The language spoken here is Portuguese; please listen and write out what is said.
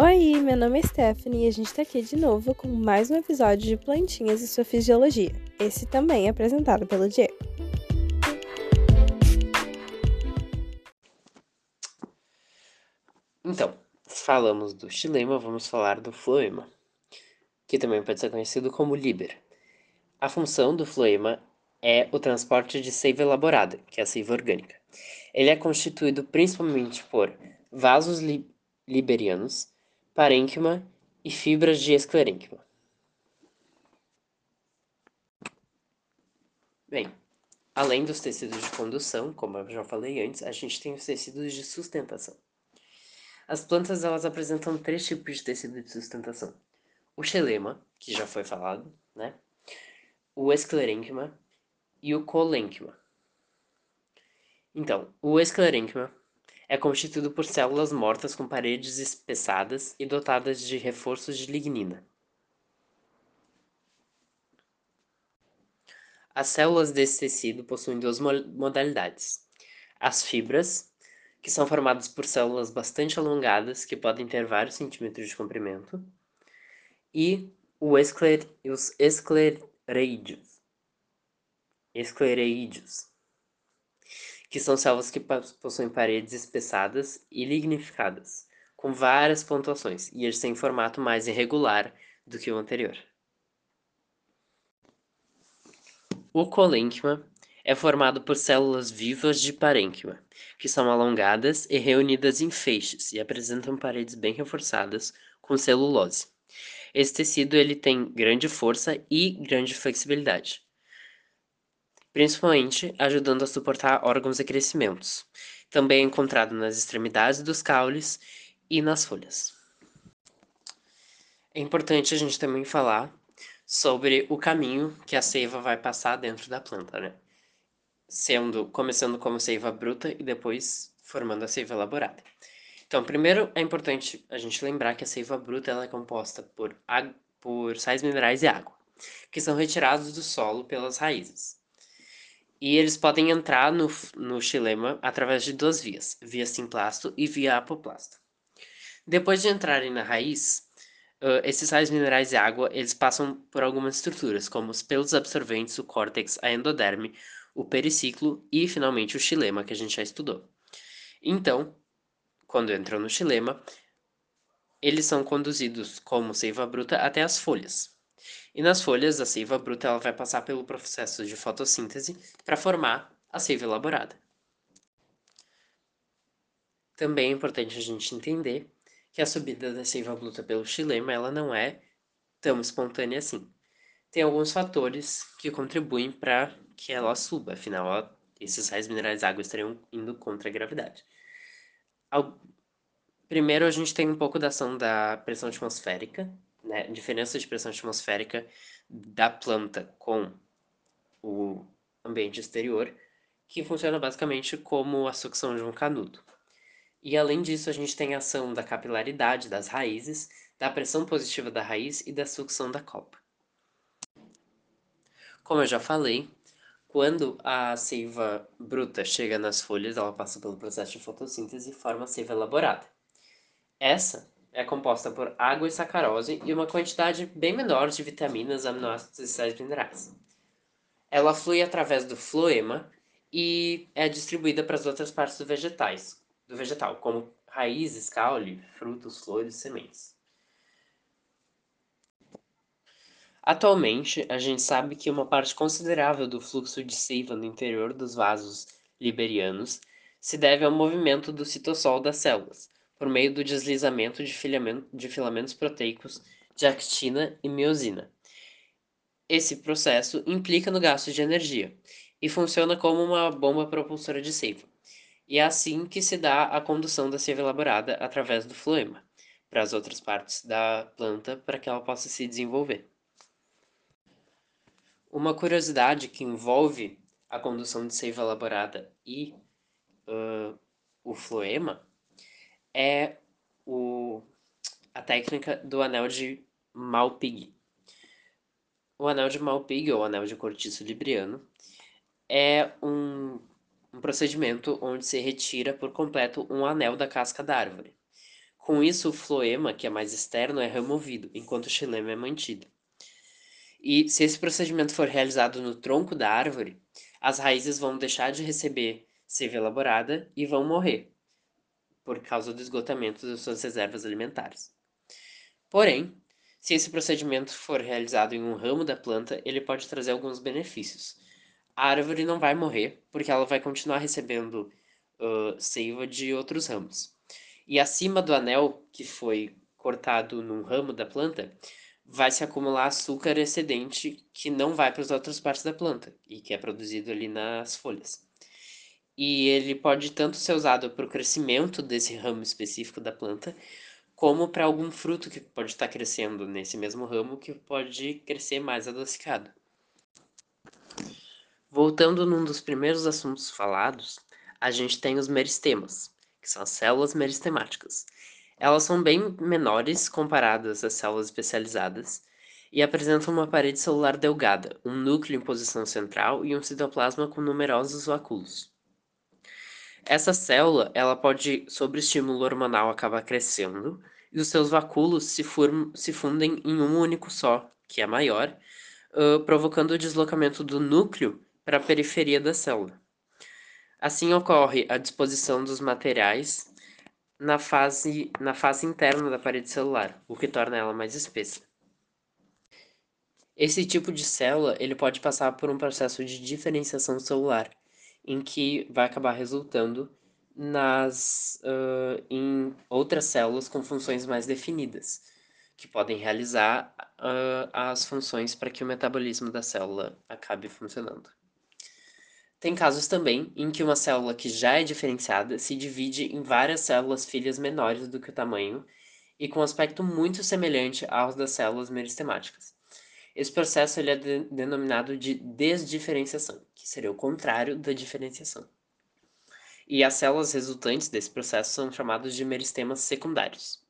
Oi, meu nome é Stephanie e a gente tá aqui de novo com mais um episódio de Plantinhas e sua Fisiologia. Esse também é apresentado pelo Diego. Então, falamos do xilema, vamos falar do floema, que também pode ser conhecido como liber. A função do floema é o transporte de seiva elaborada, que é a seiva orgânica. Ele é constituído principalmente por vasos li liberianos, parênquima e fibras de esclerênquima. Bem, além dos tecidos de condução, como eu já falei antes, a gente tem os tecidos de sustentação. As plantas elas apresentam três tipos de tecido de sustentação. O xilema, que já foi falado, né? O esclerênquima e o colênquima. Então, o esclerênquima é constituído por células mortas com paredes espessadas e dotadas de reforços de lignina. As células desse tecido possuem duas modalidades: as fibras, que são formadas por células bastante alongadas, que podem ter vários centímetros de comprimento, e escler, os esclereídeos, que são células que possuem paredes espessadas e lignificadas, com várias pontuações, e eles têm formato mais irregular do que o anterior. O colênquima é formado por células vivas de parênquima, que são alongadas e reunidas em feixes e apresentam paredes bem reforçadas com celulose. Esse tecido ele tem grande força e grande flexibilidade, principalmente ajudando a suportar órgãos e crescimentos. Também é encontrado nas extremidades dos caules e nas folhas. É importante a gente também falar sobre o caminho que a seiva vai passar dentro da planta, né? sendo começando como seiva bruta e depois formando a seiva elaborada. Então, primeiro é importante a gente lembrar que a seiva bruta ela é composta por, por sais minerais e água, que são retirados do solo pelas raízes. E eles podem entrar no, no xilema através de duas vias, via simplasto e via apoplasto. Depois de entrarem na raiz, uh, esses sais minerais e água, eles passam por algumas estruturas, como os pelos absorventes, o córtex, a endoderme, o periciclo e, finalmente, o xilema, que a gente já estudou. Então, quando entram no xilema, eles são conduzidos como seiva bruta até as folhas. E nas folhas, a seiva bruta ela vai passar pelo processo de fotossíntese para formar a seiva elaborada. Também é importante a gente entender que a subida da seiva bruta pelo xilema ela não é tão espontânea assim. Tem alguns fatores que contribuem para que ela suba, afinal, esses sais minerais água estariam indo contra a gravidade. Primeiro, a gente tem um pouco da ação da pressão atmosférica, né? Diferença de pressão atmosférica da planta com o ambiente exterior, que funciona basicamente como a sucção de um canudo. E além disso, a gente tem a ação da capilaridade das raízes, da pressão positiva da raiz e da sucção da copa. Como eu já falei, quando a seiva bruta chega nas folhas, ela passa pelo processo de fotossíntese e forma a seiva elaborada. Essa é composta por água e sacarose e uma quantidade bem menor de vitaminas, aminoácidos e sais minerais. Ela flui através do floema e é distribuída para as outras partes do, vegetais, do vegetal, como raízes, caule, frutos, flores e sementes. Atualmente, a gente sabe que uma parte considerável do fluxo de seiva no interior dos vasos liberianos se deve ao movimento do citossol das células, por meio do deslizamento de, de filamentos proteicos de actina e miosina. Esse processo implica no gasto de energia e funciona como uma bomba propulsora de seiva. E é assim que se dá a condução da seiva elaborada através do floema para as outras partes da planta para que ela possa se desenvolver. Uma curiosidade que envolve a condução de seiva elaborada e uh, o floema é o, a técnica do anel de Malpighi. O anel de Malpighi, ou anel de cortiço libriano, é um, um procedimento onde se retira por completo um anel da casca da árvore, Com isso, o floema, que é mais externo, é removido, enquanto o xilema é mantido. E se esse procedimento for realizado no tronco da árvore, as raízes vão deixar de receber seiva elaborada e vão morrer por causa do esgotamento das suas reservas alimentares. Porém, se esse procedimento for realizado em um ramo da planta, ele pode trazer alguns benefícios. A árvore não vai morrer, porque ela vai continuar recebendo uh, seiva de outros ramos. E acima do anel que foi cortado num ramo da planta, vai se acumular açúcar excedente que não vai para as outras partes da planta e que é produzido ali nas folhas. E ele pode tanto ser usado para o crescimento desse ramo específico da planta, como para algum fruto que pode estar crescendo nesse mesmo ramo que pode crescer mais adocicado. Voltando num dos primeiros assuntos falados, a gente tem os meristemas, que são as células meristemáticas. Elas são bem menores comparadas às células especializadas e apresentam uma parede celular delgada, um núcleo em posição central e um citoplasma com numerosos vacúolos. Essa célula, ela pode, sob estímulo hormonal, acabar crescendo e os seus vacúolos se, se fundem em um único só, que é maior, uh, provocando o deslocamento do núcleo para a periferia da célula. Assim ocorre a disposição dos materiais na fase, na face interna da parede celular, o que torna ela mais espessa. Esse tipo de célula ele pode passar por um processo de diferenciação celular, em que vai acabar resultando nas uh, em outras células com funções mais definidas, que podem realizar uh, as funções para que o metabolismo da célula acabe funcionando. Tem casos também em que uma célula que já é diferenciada se divide em várias células filhas menores do que o tamanho e com aspecto muito semelhante aos das células meristemáticas. Esse processo ele é de, denominado de desdiferenciação, que seria o contrário da diferenciação. E as células resultantes desse processo são chamadas de meristemas secundários.